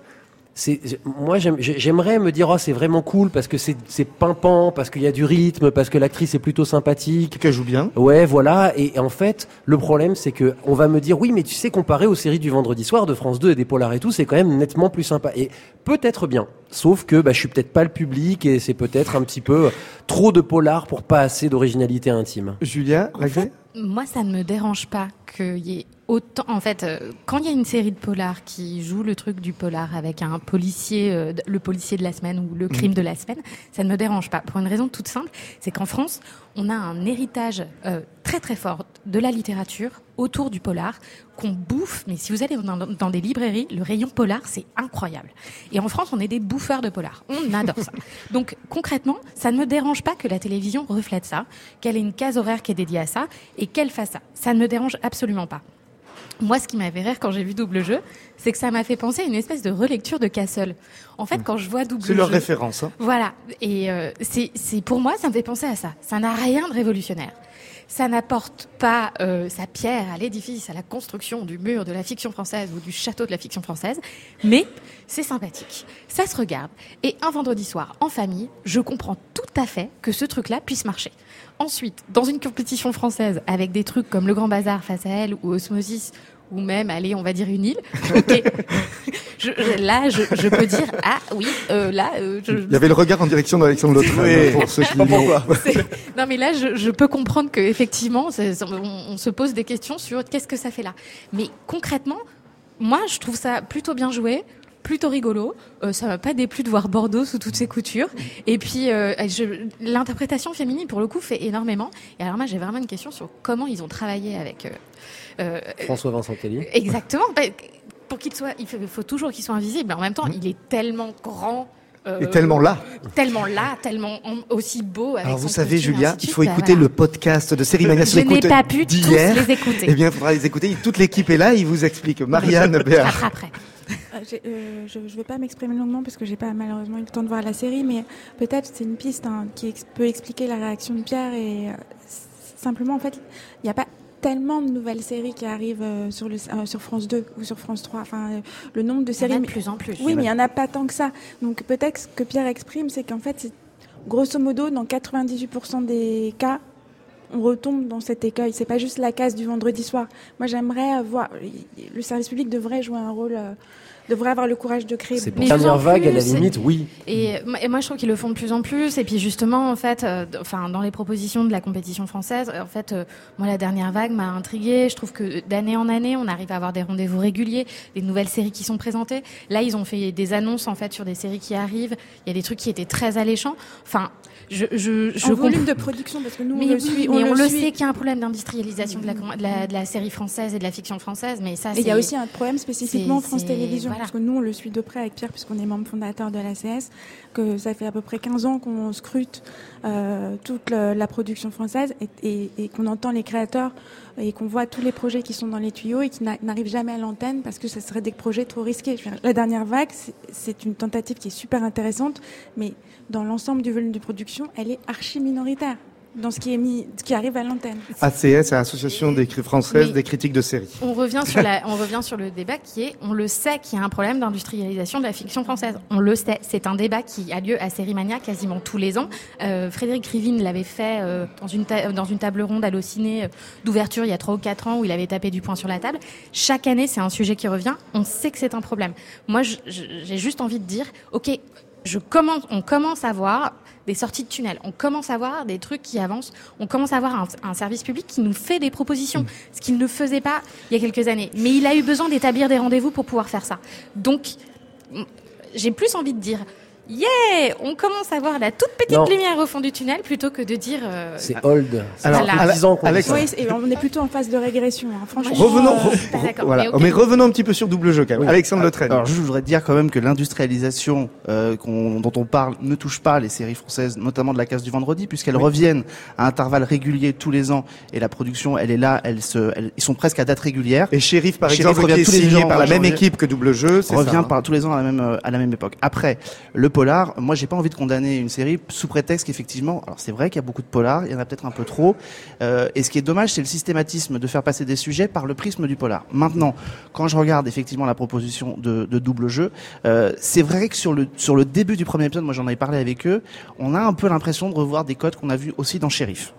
moi j'aime- j'ai- j'aimerais me dire oh c'est vraiment cool parce que c'est c'est pimpant, parce qu'il y a du rythme, parce que l'actrice est plutôt sympathique. Qu'elle joue bien. Ouais, voilà. Et en fait, le problème, c'est que on va me dire, oui, mais tu sais, comparé aux séries du vendredi soir de France 2 et des Polars et tout, c'est quand même nettement plus sympa. Et peut-être bien. Sauf que, bah, je suis peut-être pas le public et c'est peut-être un petit peu trop de polar pour pas assez d'originalité intime. Julia, En fait, moi, ça ne me dérange pas qu'il y ait autant. En fait, euh, quand il y a une série de polars qui joue le truc du polar avec un policier, euh, le policier de la semaine ou le crime de la semaine, ça ne me dérange pas. Pour une raison toute simple, c'est qu'en France, on a un héritage euh, très très fort de la littérature autour du polar qu'on bouffe. Mais si vous allez dans, dans des librairies, le rayon polar, c'est incroyable. Et en France, on est des bouffeurs de polar. On adore ça. Donc concrètement, ça ne me dérange pas que la télévision reflète ça, qu'elle ait une case horaire qui est dédiée à ça et qu'elle fasse ça. Ça ne me dérange absolument pas. Moi, ce qui m'avait rire quand j'ai vu Double Jeu, c'est que ça m'a fait penser à une espèce de relecture de Castle. En fait, quand je vois Double c'est Jeu... leur référence. Hein. Voilà. Et euh, c'est, c'est pour moi, ça me fait penser à ça. Ça n'a rien de révolutionnaire. Ça n'apporte pas euh, sa pierre à l'édifice, à la construction du mur de la fiction française ou du château de la fiction française, mais c'est sympathique. Ça se regarde. Et un vendredi soir, en famille, je comprends tout à fait que ce truc-là puisse marcher. Ensuite, dans une compétition française avec des trucs comme Le Grand Bazar face à elle ou Osmosis, ou même, allez, on va dire une île, ok. Je- je- là, je, je peux dire, ah oui, euh, là, euh, je, Il y avait le regard en direction d'Alexandre Lautrec Oui. pour ceux qui Non, mais là, je, je peux comprendre que effectivement, c'est- on, on se pose des questions sur qu'est-ce que ça fait là. Mais concrètement, moi, je trouve ça plutôt bien joué. Plutôt rigolo, Euh, ça m'a pas déplu de voir Bordeaux sous toutes ses coutures. Et puis euh, je- l'interprétation féminine pour le coup fait énormément. Et alors moi j'ai vraiment une question sur comment ils ont travaillé avec euh, euh, François Vincent Tellier. Exactement. Bah, Pour qu'il soit, il faut, toujours qu'il soit invisible. En même temps, il est tellement grand. euh, Et tellement là. tellement là, tellement en- aussi beau. Avec Alors vous savez, Julia, il faut bah, écouter voilà. le podcast de Série Je sur n'ai écoute pas pu tous les écouter. Eh bien, il faudra les écouter. Toute l'équipe est là. Il vous explique. Marianne Je Béard. Rattraperai. Euh, je ne vais pas m'exprimer longuement parce que j'ai pas malheureusement eu le temps de voir la série, mais peut-être c'est une piste hein, qui ex- peut expliquer la réaction de Pierre et euh, simplement en fait il n'y a pas tellement de nouvelles séries qui arrivent euh, sur, le, euh, sur France 2 ou sur France 3. Enfin, euh, le nombre de Il y en séries. a de plus en plus. Oui, mais il n'y en a pas tant que ça. Donc peut-être ce que Pierre exprime, c'est qu'en fait, grosso modo, dans 98% des cas, on retombe dans cet écueil. C'est pas juste la case du vendredi soir. Moi, j'aimerais voir. Le service public devrait jouer un rôle, euh, devrait avoir le courage de créer. C'est en vague, à la limite, oui. Et, et moi, je trouve qu'ils le font de plus en plus. Et puis justement, en fait, euh, enfin, dans les propositions de la compétition française, en fait, euh, moi, la dernière vague m'a intriguée. Je trouve que d'année en année, on arrive à avoir des rendez-vous réguliers, des nouvelles séries qui sont présentées. Là, ils ont fait des annonces en fait sur des séries qui arrivent. Il y a des trucs qui étaient très alléchants. Enfin, je, je, je en volume de production, parce que nous, Mais on le oui, suit. mais on, le, suit. sait qu'il y a un problème d'industrialisation de la, de, la, de la série française et de la fiction française, mais ça, il y a aussi un problème spécifiquement France Télévisions, voilà. parce que nous, on le suit de près avec Pierre, puisqu'on est membre fondateur de l'ACS, que ça fait à peu près 15 ans qu'on scrute euh, toute le- la production française et, et- et qu'on entend les créateurs et qu'on voit tous les projets qui sont dans les tuyaux et qui n'a- n'arrivent jamais à l'antenne parce que ce serait des projets trop risqués. La dernière vague, c'est une tentative qui est super intéressante, mais dans l'ensemble du volume de production, elle est archi minoritaire. Dans ce qui est mis, ce qui arrive à l'antenne. ACS, Association des critiques françaises Mais- des critiques de séries. On revient sur la, on revient sur le débat qui est, on le sait qu'il y a un problème d'industrialisation de la fiction française. On le sait. C'est un débat qui a lieu à Sérimania quasiment tous les ans. Euh, Frédéric Rivine l'avait fait euh, dans une ta- dans une table ronde à l'Ociné euh, d'ouverture il y a trois ou quatre ans où il avait tapé du poing sur la table. Chaque année, c'est un sujet qui revient. On sait que c'est un problème. Moi, j'ai juste envie de dire, ok, je commence, on commence à voir des sorties de tunnels, on commence à voir des trucs qui avancent, on commence à voir un, un service public qui nous fait des propositions, ce qu'il ne faisait pas il y a quelques années. Mais il a eu besoin d'établir des rendez-vous pour pouvoir faire ça. Donc, j'ai plus envie de dire, yeah, on commence à voir la toute petite Non. lumière au fond du tunnel plutôt que de dire. euh, C'est old. Alors, Voilà. 10 ans qu'on Alex- dit ça. Oui, et on est plutôt en phase de régression, hein, franchement. Revenons, Oh, re- voilà. mais ok. mais revenons un petit peu sur double jeu quand même. Alexandre Le Train. Alors, je voudrais dire quand même que l'industrialisation euh, dont on parle ne touche pas les séries françaises, notamment de la case du vendredi, puisqu'elles reviennent à intervalles réguliers tous les ans, et la production, elle est là, elle se, elle- ils sont presque à date régulière. Et Shérif, par Shérif exemple, revient qui est tous les signé ans par la même équipe que double jeu, c'est revient ça, hein. par tous les ans à la même euh, à la même époque. Après, le polar, moi j'ai pas envie de condamner une série sous prétexte qu'effectivement, alors c'est vrai qu'il y a beaucoup de polars, il y en a peut-être un peu trop, euh, et ce qui est dommage, c'est le systématisme de faire passer des sujets par le prisme du polar. Maintenant, quand je regarde effectivement la proposition de, de double jeu, euh, c'est vrai que sur le sur le début du premier épisode, moi j'en avais parlé avec eux, on a un peu l'impression de revoir des codes qu'on a vus aussi dans Shérif.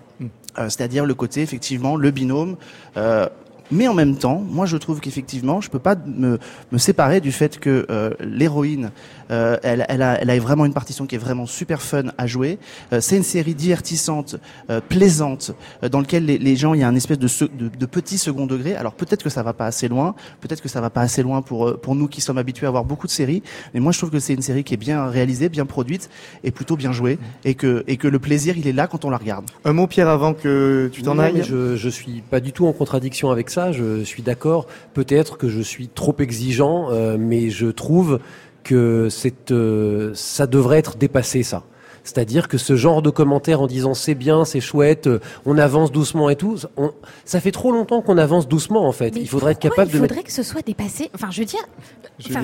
Euh, c'est-à-dire le côté effectivement le binôme. euh, mais en même temps, moi je trouve qu'effectivement, je peux pas me, me séparer du fait que euh, l'héroïne, euh, elle, elle, a, elle a vraiment une partition qui est vraiment super fun à jouer. Euh, c'est une série divertissante, euh, plaisante, euh, dans lequel les, les gens, il y a un espèce de, se- de, de petit second degré. Alors peut-être que ça va pas assez loin, peut-être que ça va pas assez loin pour euh, pour nous qui sommes habitués à voir beaucoup de séries. Mais moi je trouve que c'est une série qui est bien réalisée, bien produite et plutôt bien jouée, et que et que le plaisir il est là quand on la regarde. Un mot, Pierre, avant que tu t'en ailles. je, je suis pas du tout en contradiction avec ça. Je suis d'accord. Peut-être que je suis trop exigeant, euh, mais je trouve que euh, ça devrait être dépassé, ça. C'est-à-dire que ce genre de commentaires en disant c'est bien, c'est chouette, euh, on avance doucement et tout, on- ça fait trop longtemps qu'on avance doucement en fait. mais il faudrait être capable il de faudrait que ce soit dépassé? Enfin, je veux dire. Enfin,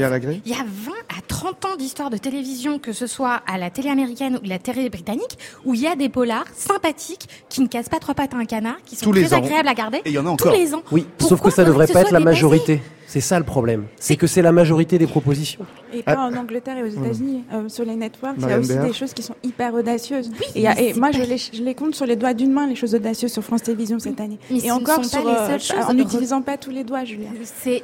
Il y a 20 à 30 ans d'histoire de télévision, que ce soit à la télé américaine ou la télé britannique, où il y a des polars sympathiques qui ne cassent pas trois pattes à un canard, qui sont Tous les très ans. agréables à garder. Et il y en a tous encore. les ans. Oui, sauf que ça faudrait devrait pas être la dépassé? majorité. C'est ça le problème. C'est que c'est la majorité des propositions. Et pas en Angleterre et aux États-unis. Euh, sur les networks, il y a aussi des choses qui sont hyper audacieuses. Oui, et, moi, je les, je les compte sur les doigts d'une main, les choses audacieuses sur France Télévisions cette année. Mais et encore, sont pas sur, les euh, seules choses. en n'utilisant pas tous les doigts, Julien.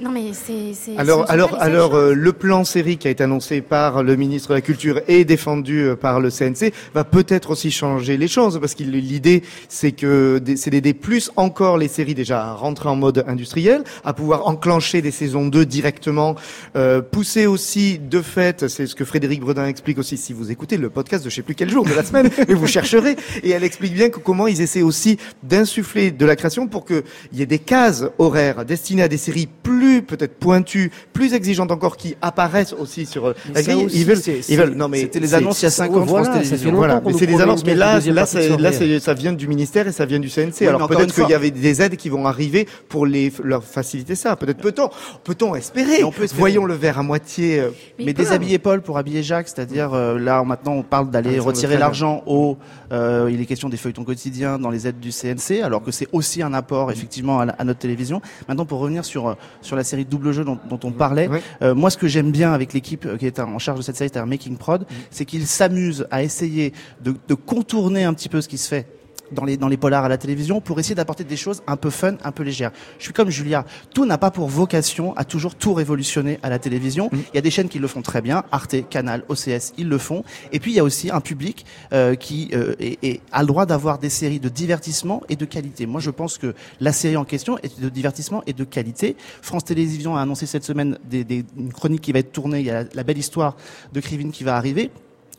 Non mais c'est Alors, alors, alors, euh, le plan série qui a été annoncé par le ministre de la Culture et défendu euh, par le CNC va peut-être aussi changer les choses parce que l'idée c'est que c'est d'aider plus encore les séries déjà à rentrer en mode industriel, à pouvoir enclencher des saisons 2 directement, euh, aussi de fait, c'est ce que Frédéric Bredin explique aussi si vous écoutez le podcast de je sais plus quel jour de la semaine, mais vous chercherez et elle explique bien que comment ils essaient aussi d'insuffler de la création pour que il y ait des cases horaires destinées à des séries plus peut-être pointues, plus exigeantes encore qui apparaissent aussi sur euh, la Ça grille. aussi, Ils veulent, ils veulent. Non mais C'était les annonces il y a 5 ans voilà, voilà, mais c'est des annonces. Mais là, là, ça vient du ministère et ça vient du CNC. Alors peut-être qu'il y avait des aides qui vont arriver pour les leur faciliter ça. Peut-être peut-on, peut-on espérer. Et on peut espérer. Voyons le verre à moitié. euh, Mais déshabiller Paul pour habiller Jacques, c'est-à-dire euh, là maintenant on parle d'aller Alexandre retirer l'argent au, euh, il est question des feuilletons quotidiens dans les aides du CNC, alors que c'est aussi un apport effectivement à, la- à notre télévision. Maintenant pour revenir sur euh, sur la série double jeu dont, dont on parlait, euh, moi ce que j'aime bien avec l'équipe qui est en charge de cette série, c'est-à-dire Making Prod, c'est qu'ils s'amusent à essayer de, de contourner un petit peu ce qui se fait dans les, dans les polars à la télévision pour essayer d'apporter des choses un peu fun, un peu légères. Je suis comme Julia, tout n'a pas pour vocation à toujours tout révolutionner à la télévision. Mm. Il y a des chaînes qui le font très bien, Arte, Canal, OCS, ils le font. Et puis il y a aussi un public euh, qui euh, est- est- a le droit d'avoir des séries de divertissement et de qualité. Moi je pense que la série en question est de divertissement et de qualité. France Télévisions a annoncé cette semaine des, des- une chronique qui va être tournée, il y a la, la belle histoire de Krivine qui va arriver.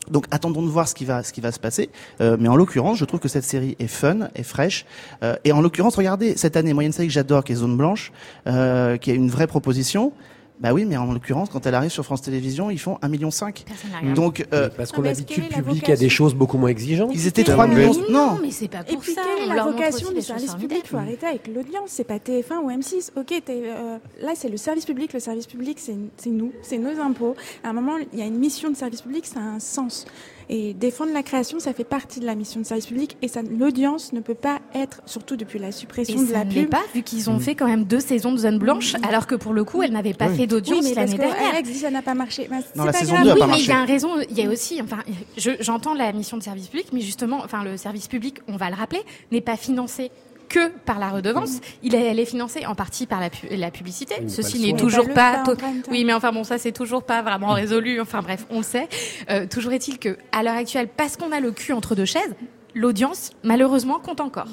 Donc attendons de voir ce qui va ce qui va se passer. Euh, mais en l'occurrence, je trouve que cette série est fun, est fraîche. Euh, et en l'occurrence, regardez cette année, moyenne série que j'adore, qui est Zone Blanche, euh, qui est une vraie proposition. Bah oui, mais en l'occurrence, quand elle arrive sur France Télévisions, ils font 1,5 million. Personne n'a regardé. Donc euh, Parce qu'on habitue le public à des choses beaucoup moins exigeantes. ils étaient Mais 3 millions. Non, Non, mais c'est pas Et pour puis, ça. quelle est la vocation du des service public Il faut arrêter avec l'audience. C'est pas TF1 ou M6. Ok, t'es, euh, là, c'est le service public. Le service public, c'est c'est nous, c'est nos impôts. À un moment, il y a une mission de service public, ça a un sens. Et défendre la création, ça fait partie de la mission de service public et ça, l'audience ne peut pas être, surtout depuis la suppression Et de ça la ne pub. pas, vu qu'ils ont fait quand même deux saisons de Zone Blanche, alors que pour le coup, elle n'avait pas Oui. fait Oui, d'audience mais parce l'année que dernière. Alex dit ça n'a pas marché. Ben, c'est Non, la pas saison grave. oui, pas mais il y a un raison. Il y a aussi, enfin, je- j'entends la mission de service public, mais justement, enfin, le service public, on va le rappeler, n'est pas financé que par la redevance. Il est, elle est financée en partie par la, pu- la publicité. Oui, Ceci n'est toujours Pas. Oui, mais enfin bon, ça c'est toujours pas vraiment résolu. Enfin bref, on le sait. Euh, toujours est-il que, à l'heure actuelle, parce qu'on a le cul entre deux chaises, l'audience, malheureusement, compte encore.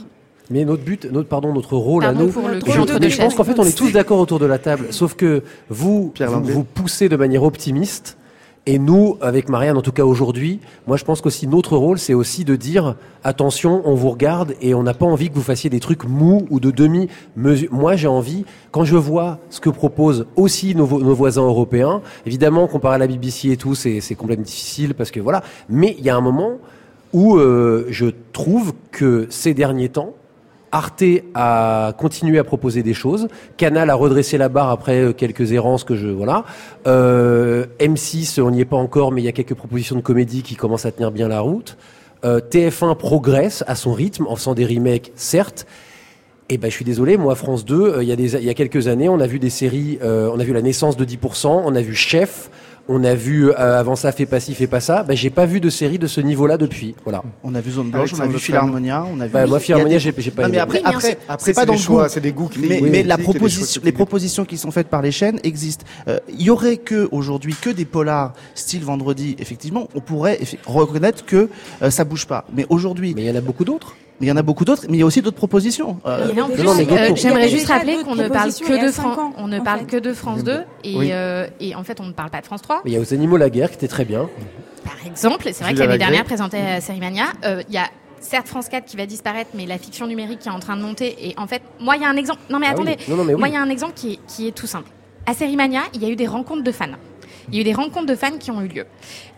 Mais notre but, notre pardon, notre rôle Pardon à nous, je, je pense qu'en fait on est tous d'accord autour de la table, sauf que vous, Pierre vous, Lambert. vous poussez de manière optimiste, et nous, avec Marianne, en tout cas aujourd'hui, moi je pense qu'aussi notre rôle, c'est aussi de dire attention, on vous regarde et on n'a pas envie que vous fassiez des trucs mous ou de demi mesure. Moi, j'ai envie, quand je vois ce que proposent aussi nos, vo- nos voisins européens, évidemment, comparé à la BBC et tout, c'est complètement difficile parce que voilà. Mais il y a un moment où euh, je trouve que ces derniers temps, Arte a continué à proposer des choses. Canal a redressé la barre après euh, quelques errances que je voilà. Euh, M6, on n'y est pas encore, mais il y a quelques propositions de comédie qui commencent à tenir bien la route. Euh, TF1 progresse à son rythme en faisant des remakes, certes. Et ben, je suis désolé, moi, France 2, euh, il y, a des, y a quelques années, on a vu des séries, euh, on a vu La naissance de 10%, on a vu Chef, on a vu euh, Avant ça, fait pas ci, fait pas ça. Ben, j'ai pas vu de série de ce niveau-là depuis. Voilà. On a vu Zone Blanche, on a vu. Philharmonia, on a vu. Bah, moi, Il y a Philharmonia, des- j'ai j'ai pas Non, mais après, après. Après, c'est pas c'est dans le choix, goût. c'est des goûts qui Mais, oui, mais la proposition, les propositions qui sont faites par les chaînes existent. Euh, Il y aurait que aujourd'hui que des polars style vendredi. Effectivement, on pourrait reconnaître que euh, ça bouge pas. Mais aujourd'hui, Mais il y en a beaucoup d'autres. Mais il y en a beaucoup d'autres. Mais il y a aussi d'autres propositions. Euh, euh, j'aimerais juste rappeler qu'on ne parle que de France, ans, on ne parle fait. que de France 2 et, Oui. euh, et en fait on ne parle pas de France 3. Mais il y a aux animaux la guerre qui était très bien. Par exemple, c'est vrai que l'année dernière présentait euh, Sérimania, euh, il y a certes France 4 qui va disparaître, mais la fiction numérique qui est en train de monter. Et en fait, moi il y a un exemple. Non mais Ah oui. attendez, Non, non, mais oui. moi il y a un exemple qui est, qui est tout simple. À Sérimania, il y a eu des rencontres de fans. Il y a eu des rencontres de fans qui ont eu lieu.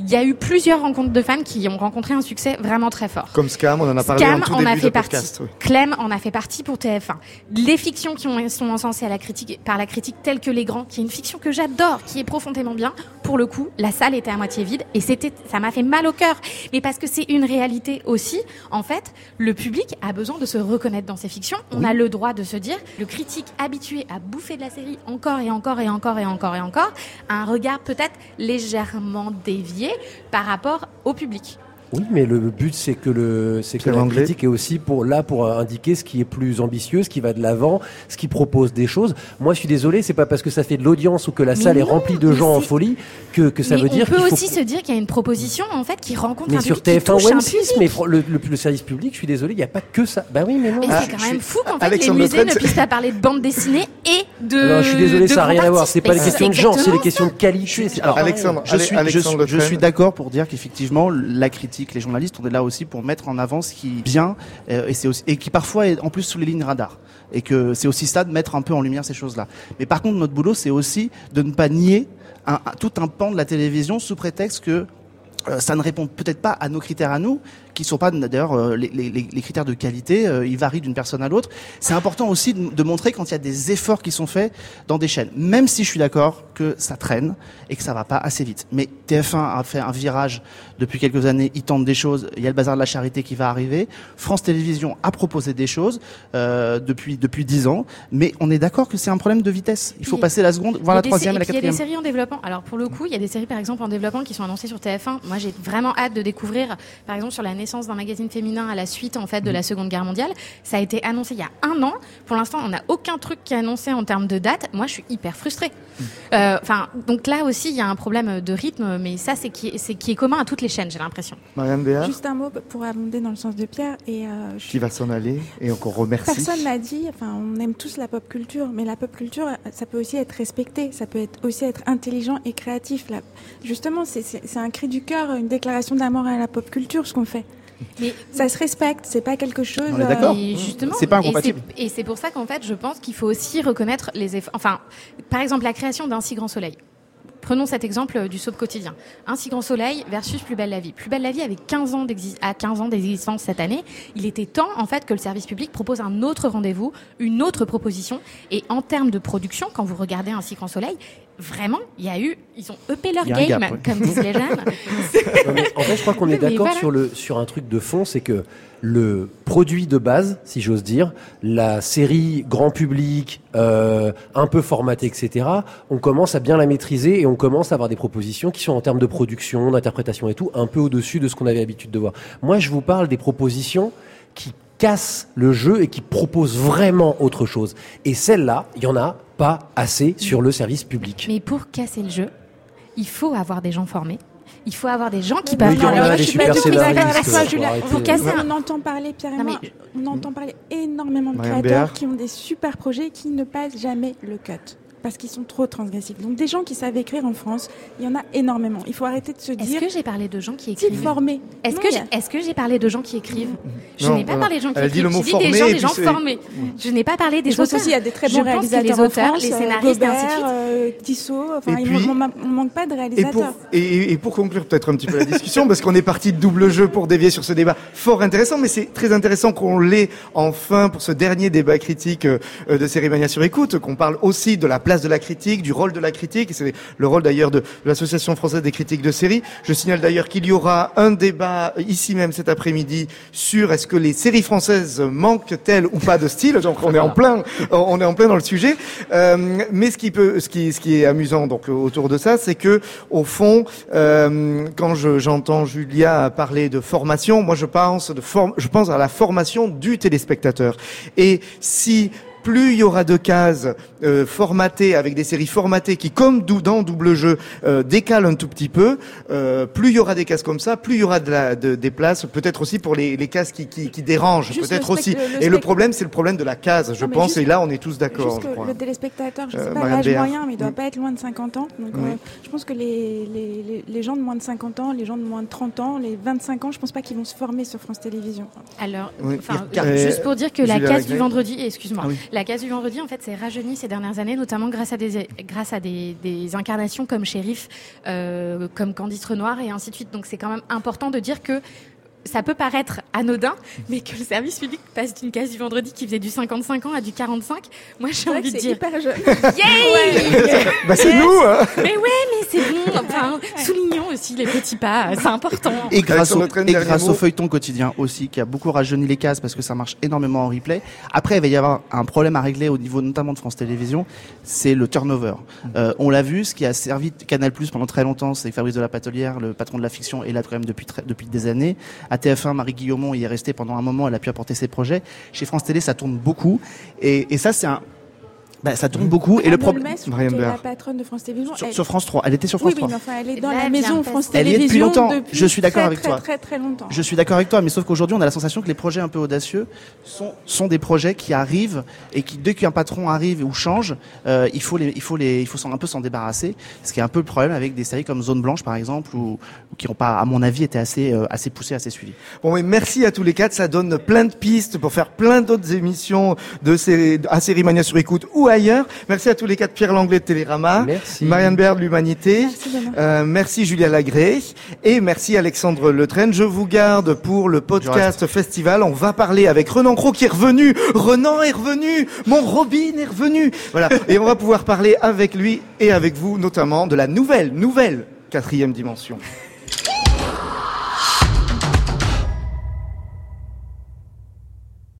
Il y a eu plusieurs rencontres de fans qui ont rencontré un succès vraiment très fort. Comme Scam, on en a parlé Scam en tout en début a de fait partie. podcast. oui. Clem en a fait partie pour TF1. Les fictions qui ont, sont encensées à la critique, par la critique, telles que Les Grands, qui est une fiction que j'adore, qui est profondément bien, pour le coup, la salle était à moitié vide et c'était, ça m'a fait mal au cœur. Mais parce que c'est une réalité aussi, en fait, le public a besoin de se reconnaître dans ces fictions. On a le droit de se dire, le critique habitué à bouffer de la série encore et encore et encore et encore et encore, a un regard peut-être légèrement dévié par rapport au public. Oui, mais le but c'est que le c'est que la critique est aussi pour là pour indiquer ce qui est plus ambitieux, ce qui va de l'avant, ce qui propose des choses. Moi, je suis désolé, c'est pas parce que ça fait de l'audience ou que la Mais salle est remplie de gens en folie que que ça mais veut dire on peut qu'il faut aussi se dire qu'il y a une proposition en fait qui rencontre mais un sur public qui TF1 touche ou un M6, public. mais le, le- le service public, je suis désolé, il n'y a pas que ça. Bah oui, mais non. Mais Ah, c'est quand je même suis- fou qu'en fait Alexandre les musées ne puissent pas parler de bande dessinée et de. non, je suis désolé, ça n'a rien à voir. C'est pas Mais une question de genre, c'est des questions de qualité. alors, Alexandre, Je suis d'accord pour dire qu'effectivement la critique, les journalistes, on est là aussi pour mettre en avant ce qui est bien euh, et qui parfois est en plus sous les lignes radar et que c'est aussi ça de mettre un peu en lumière ces choses-là. Mais par contre notre boulot c'est aussi de ne pas nier un- tout un pan de la télévision sous prétexte que euh, ça ne répond peut-être pas à nos critères à nous, qui sont pas d'ailleurs euh, les, les- les- les critères de qualité, euh, ils varient d'une personne à l'autre. C'est important aussi de, de montrer quand il y a des efforts qui sont faits dans des chaînes, même si je suis d'accord que ça traîne et que ça va pas assez vite. Mais TF1 a fait un virage depuis quelques années, ils tentent des choses. Il y a le bazar de la charité qui va arriver. France Télévisions a proposé des choses euh, depuis depuis dix ans, mais on est d'accord que c'est un problème de vitesse. Il faut passer la seconde, voir la troisième et la puis Il y a des quatrième. séries en développement. Alors pour le coup, il y a des séries par exemple en développement qui sont annoncées sur TF1. Moi, j'ai vraiment hâte de découvrir, par exemple, sur la naissance d'un magazine féminin à la suite en fait de la Seconde Guerre mondiale. Ça a été annoncé il y a un an. Pour l'instant, on n'a aucun truc qui est annoncé en termes de date. Moi, je suis hyper frustrée. Euh, Enfin, donc là aussi, il y a un problème de rythme, mais ça, c'est qui, est- c'est qui est commun à toutes les chaînes, j'ai l'impression. Marianne Béard, Juste un mot pour abonder dans le sens de Pierre. Et euh, je qui va s'en aller et encore remercie. Personne l'a dit, enfin, on aime tous la pop culture, mais la pop culture, ça peut aussi être respecté, ça peut être aussi être intelligent et créatif. Là. Justement, c'est un cri du cœur, une déclaration d'amour à la pop culture, ce qu'on fait. Mais Ça se respecte, c'est pas quelque chose. On est d'accord. Et justement, C'est pas incompatible. Et c'est pour ça qu'en fait, je pense qu'il faut aussi reconnaître les efforts. Enfin, par exemple, la création d'un si grand soleil. Prenons cet exemple du soap quotidien. Un si grand soleil versus Plus belle la vie. Plus belle la vie avait 15 ans d'exis- à 15 ans d'existence cette année. Il était temps, en fait, que le service public propose un autre rendez-vous, une autre proposition. Et en termes de production, quand vous regardez un si grand soleil, vraiment, il y a eu, ils ont upé leur game, gap, ouais. comme disent les jeunes. En fait, je crois qu'on est d'accord voilà. sur le sur un truc de fond, c'est que le produit de base, si j'ose dire, la série grand public, euh, un peu formatée, etc. On commence à bien la maîtriser et on commence à avoir des propositions qui sont en termes de production, d'interprétation et tout, un peu au-dessus de ce qu'on avait l'habitude de voir. Moi, je vous parle des propositions qui cassent le jeu et qui proposent vraiment autre chose. Et celles-là, il y en a pas assez sur le service public. Mais pour casser le jeu, il faut avoir des gens formés. Il faut avoir des gens qui peuvent des je suis super pas du tout d'accord avec toi, arrêter. Pour casser, on entend parler, Pierre et Non, moi, mais- on entend parler énormément de créateurs Béard. qui ont des super projets qui ne passent jamais le cut. Parce qu'ils sont trop transgressifs. Donc des gens qui savent écrire en France, il y en a énormément. Il faut arrêter de se Est-ce dire, que j'ai parlé de gens qui écrivent formé. Est-ce que est-ce que j'ai parlé de gens qui écrivent Je n'ai pas parlé de gens qui Elle dit écrivent. le mot J'ai dit formé, des gens, des gens formés. Je n'ai pas parlé des je pense auteurs. aussi il y a des très Je bons pense réalisateurs les en auteurs, France, les scénaristes et ainsi de euh, Tissot, enfin, Et il puis- on, manque pas de réalisateurs. et, pour conclure peut-être un petit peu la discussion, parce qu'on est parti de double jeu pour dévier sur ce débat fort intéressant, mais c'est très intéressant qu'on l'ait enfin pour ce dernier débat critique euh, de Cérémania sur écoute, qu'on parle aussi de la place de la critique, du rôle de la critique, c'est le rôle d'ailleurs de, l'Association française des critiques de séries. Je signale d'ailleurs qu'il y aura un débat ici même cet après-midi sur est-ce que les séries françaises manquent-elles ou pas de style. Donc on est en plein, on est en plein dans le sujet. Euh, mais ce qui peut, ce qui, ce qui est amusant donc autour de ça, c'est que au fond, euh, quand je- j'entends Julia parler de formation, moi je pense de form- je pense à la formation du téléspectateur. Et si plus il y aura de cases euh, formatées avec des séries formatées qui, comme dans double jeu, euh, décalent un tout petit peu, euh, plus il y aura des cases comme ça, plus il y aura de la, de- des places, peut-être aussi pour les, les cases qui, qui, qui dérangent, peut-être aussi. le et le problème, c'est le problème de la case, je Non, pense, juste- et là on est tous d'accord, le téléspectateur, je ne Euh, sais pas Marianne l'âge moyen, mais il doit Mm. pas être loin de 50 ans. Donc, Oui. euh, je pense que les, les, les, les gens de moins de 50 ans, les gens de moins de 30 ans, les 25 ans, je pense pas qu'ils vont se former sur France Télévisions. Alors, Oui. enfin, Euh, juste pour dire que la Julia case du vendredi, excuse-moi, Ah oui. La case du vendredi, en fait, c'est rajeuni ces dernières années, notamment grâce à des incarnations comme Shérif, euh, comme Candice Renoir et ainsi de suite. Donc, c'est quand même important de dire que ça peut paraître anodin, mais que le service public passe d'une case du vendredi qui faisait du 55 ans à du 45. Moi, j'ai envie de c'est dire, hyper jeune. yay Bah c'est nous hein Mais ouais, mais c'est bon. Enfin, soulignons aussi les petits pas, c'est important. Et grâce, au, et grâce feuilleton quotidien aussi, qui a beaucoup rajeuni les cases parce que ça marche énormément en replay. Après, il va y avoir un problème à régler au niveau notamment de France Télévisions, c'est le turnover. Euh, on l'a vu, ce qui a servi Canal Plus pendant très longtemps, c'est Fabrice de la Patelière, le patron de la fiction, est là quand même depuis très- depuis des années. À TF1, Marie Guillaumont y est restée pendant un moment, elle a pu apporter ses projets. Chez France Télé, ça tourne beaucoup, et, ça c'est un, bah, ça tourne beaucoup. Et le problème Marianne la patronne de France Télévisions. sur, elle- sur France 3, elle était sur France oui, oui, 3. mais enfin, elle est dans la maison France passer. Elle est depuis Télévisions longtemps. depuis Je suis d'accord avec très, toi. Très, très, longtemps. Je suis d'accord avec toi, mais sauf qu'aujourd'hui, on a la sensation que les projets un peu audacieux sont, sont des projets qui arrivent et qui, dès qu'un patron arrive ou change, euh, il faut les, il faut les, il faut s'en- un peu s'en débarrasser. Ce qui est un peu le problème avec des séries comme Zone Blanche, par exemple, ou, ou qui n'ont pas, à mon avis, été assez, euh, assez poussées, assez suivies. Bon, mais merci à tous les quatre. Ça donne plein de pistes pour faire plein d'autres émissions de série, à Sérimania sur écoute ou ailleurs. Merci à tous les quatre. Pierre Langlais de Télérama. Merci. Marianne Baird de l'Humanité. Merci. Euh, merci Julia Lagré et merci Alexandre Letraine. Je vous garde pour le podcast festival. On va parler avec Renan Cro qui est revenu. Renan est revenu. Mon Robin est revenu. Voilà. Et on va pouvoir parler avec lui et avec vous notamment de la nouvelle, nouvelle quatrième dimension.